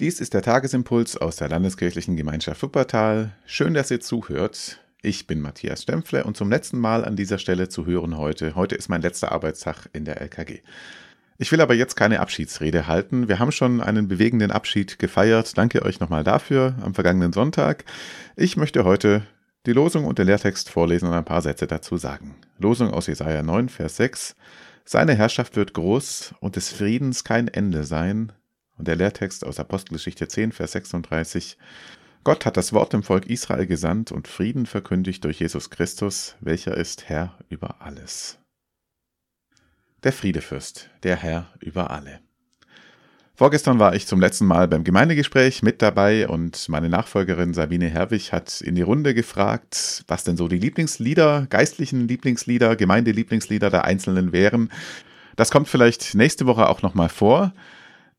Dies ist der Tagesimpuls aus der Landeskirchlichen Gemeinschaft Wuppertal. Schön, dass ihr zuhört. Ich bin Matthias Stempfle und zum letzten Mal an dieser Stelle zu hören heute. Heute ist mein letzter Arbeitstag in der LKG. Ich will aber jetzt keine Abschiedsrede halten. Wir haben schon einen bewegenden Abschied gefeiert. Danke euch nochmal dafür am vergangenen Sonntag. Ich möchte heute die Losung und den Lehrtext vorlesen und ein paar Sätze dazu sagen. Losung aus Jesaja 9, Vers 6. Seine Herrschaft wird groß und des Friedens kein Ende sein. Und der Lehrtext aus Apostelgeschichte 10, Vers 36. Gott hat das Wort dem Volk Israel gesandt und Frieden verkündigt durch Jesus Christus, welcher ist Herr über alles. Der Friedefürst, der Herr über alle. Vorgestern war ich zum letzten Mal beim Gemeindegespräch mit dabei und meine Nachfolgerin Sabine Herwig hat in die Runde gefragt, was denn so die Lieblingslieder, geistlichen Lieblingslieder, Gemeindelieblingslieder der Einzelnen wären. Das kommt vielleicht nächste Woche auch nochmal vor.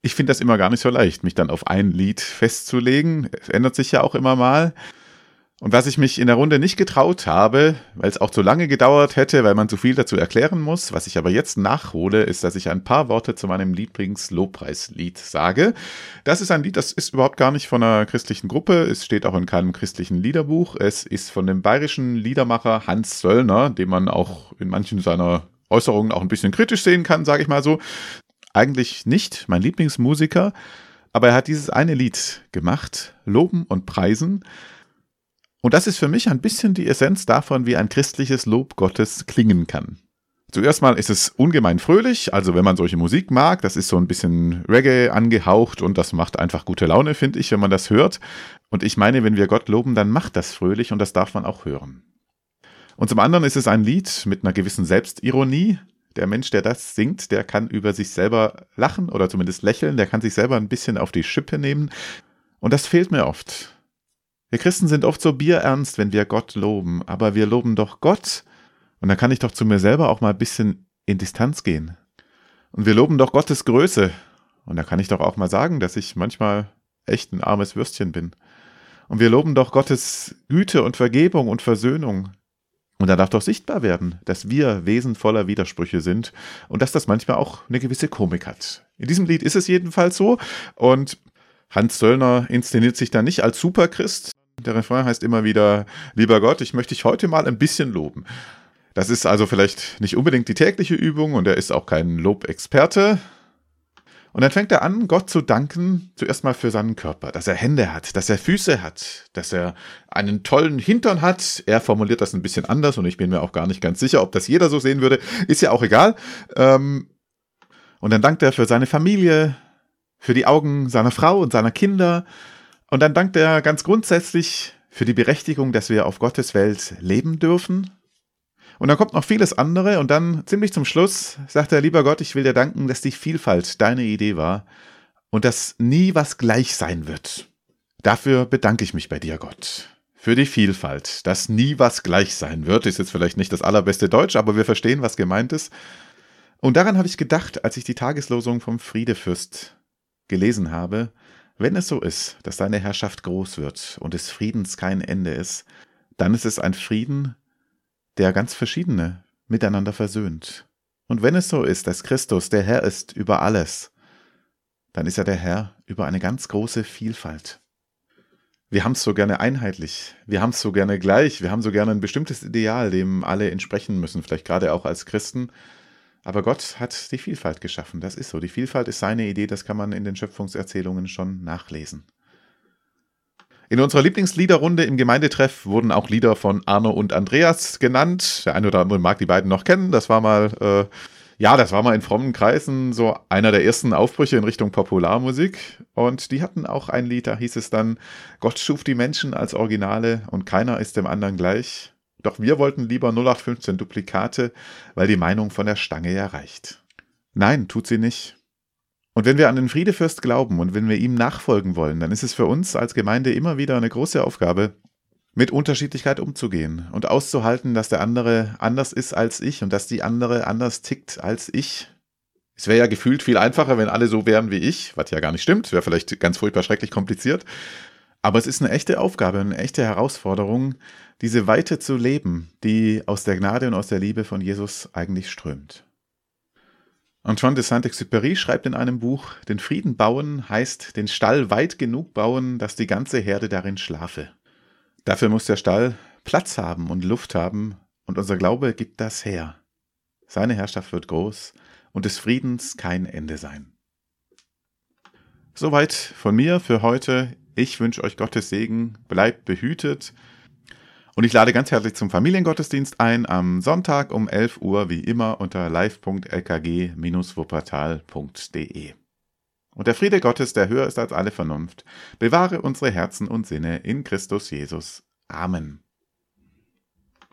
Ich finde das immer gar nicht so leicht, mich dann auf ein Lied festzulegen. Es ändert sich ja auch immer mal. Und was ich mich in der Runde nicht getraut habe, weil es auch zu lange gedauert hätte, weil man zu viel dazu erklären muss, was ich aber jetzt nachhole, ist, dass ich ein paar Worte zu meinem Lieblings-Lobpreislied sage. Das ist ein Lied, das ist überhaupt gar nicht von einer christlichen Gruppe. Es steht auch in keinem christlichen Liederbuch. Es ist von dem bayerischen Liedermacher Hans Söllner, den man auch in manchen seiner Äußerungen auch ein bisschen kritisch sehen kann, sage ich mal so. Eigentlich nicht mein Lieblingsmusiker, aber er hat dieses eine Lied gemacht, Loben und Preisen. Und das ist für mich ein bisschen die Essenz davon, wie ein christliches Lob Gottes klingen kann. Zuerst mal ist es ungemein fröhlich, also wenn man solche Musik mag, das ist so ein bisschen Reggae angehaucht und das macht einfach gute Laune, finde ich, wenn man das hört. Und ich meine, wenn wir Gott loben, dann macht das fröhlich und das darf man auch hören. Und zum anderen ist es ein Lied mit einer gewissen Selbstironie. Der Mensch, der das singt, der kann über sich selber lachen oder zumindest lächeln, der kann sich selber ein bisschen auf die Schippe nehmen. Und das fehlt mir oft. Wir Christen sind oft so bierernst, wenn wir Gott loben, aber wir loben doch Gott. Und dann kann ich doch zu mir selber auch mal ein bisschen in Distanz gehen. Und wir loben doch Gottes Größe. Und da kann ich doch auch mal sagen, dass ich manchmal echt ein armes Würstchen bin. Und wir loben doch Gottes Güte und Vergebung und Versöhnung. Und da darf doch sichtbar werden, dass wir Wesen voller Widersprüche sind und dass das manchmal auch eine gewisse Komik hat. In diesem Lied ist es jedenfalls so. Und Hans Söllner inszeniert sich da nicht als Superchrist, der Refrain heißt immer wieder, lieber Gott, ich möchte dich heute mal ein bisschen loben. Das ist also vielleicht nicht unbedingt die tägliche Übung und er ist auch kein Lobexperte. Und dann fängt er an, Gott zu danken, zuerst mal für seinen Körper, dass er Hände hat, dass er Füße hat, dass er einen tollen Hintern hat. Er formuliert das ein bisschen anders und ich bin mir auch gar nicht ganz sicher, ob das jeder so sehen würde. Ist ja auch egal. Ähm, und dann dankt er für seine Familie, für die Augen seiner Frau und seiner Kinder, und dann dankt er ganz grundsätzlich für die Berechtigung, dass wir auf Gottes Welt leben dürfen. Und dann kommt noch vieles andere und dann ziemlich zum Schluss sagt er, lieber Gott, ich will dir danken, dass die Vielfalt deine Idee war und dass nie was gleich sein wird. Dafür bedanke ich mich bei dir, Gott. Für die Vielfalt, dass nie was gleich sein wird, ist jetzt vielleicht nicht das allerbeste Deutsch, aber wir verstehen, was gemeint ist. Und daran habe ich gedacht, als ich die Tageslosung vom Friedefürst gelesen habe, wenn es so ist, dass deine Herrschaft groß wird und des Friedens kein Ende ist, dann ist es ein Frieden, der ganz verschiedene miteinander versöhnt. Und wenn es so ist, dass Christus der Herr ist über alles, dann ist er der Herr über eine ganz große Vielfalt. Wir haben es so gerne einheitlich, wir haben es so gerne gleich, wir haben so gerne ein bestimmtes Ideal, dem alle entsprechen müssen, vielleicht gerade auch als Christen. Aber Gott hat die Vielfalt geschaffen. Das ist so. Die Vielfalt ist seine Idee. Das kann man in den Schöpfungserzählungen schon nachlesen. In unserer Lieblingsliederrunde im Gemeindetreff wurden auch Lieder von Arno und Andreas genannt. Der eine oder andere mag die beiden noch kennen. Das war mal, äh, ja, das war mal in frommen Kreisen so einer der ersten Aufbrüche in Richtung Popularmusik. Und die hatten auch ein Lied, da hieß es dann, Gott schuf die Menschen als Originale und keiner ist dem anderen gleich. Doch wir wollten lieber 0815 Duplikate, weil die Meinung von der Stange ja reicht. Nein, tut sie nicht. Und wenn wir an den Friedefürst glauben und wenn wir ihm nachfolgen wollen, dann ist es für uns als Gemeinde immer wieder eine große Aufgabe, mit Unterschiedlichkeit umzugehen und auszuhalten, dass der andere anders ist als ich und dass die andere anders tickt als ich. Es wäre ja gefühlt viel einfacher, wenn alle so wären wie ich, was ja gar nicht stimmt, wäre vielleicht ganz furchtbar schrecklich kompliziert. Aber es ist eine echte Aufgabe, eine echte Herausforderung, diese Weite zu leben, die aus der Gnade und aus der Liebe von Jesus eigentlich strömt. Antoine de Saint-Exupéry schreibt in einem Buch, den Frieden bauen heißt den Stall weit genug bauen, dass die ganze Herde darin schlafe. Dafür muss der Stall Platz haben und Luft haben, und unser Glaube gibt das her. Seine Herrschaft wird groß und des Friedens kein Ende sein. Soweit von mir für heute. Ich wünsche euch Gottes Segen, bleibt behütet und ich lade ganz herzlich zum Familiengottesdienst ein am Sonntag um 11 Uhr, wie immer unter live.lkg-wuppertal.de. Und der Friede Gottes, der höher ist als alle Vernunft, bewahre unsere Herzen und Sinne in Christus Jesus. Amen.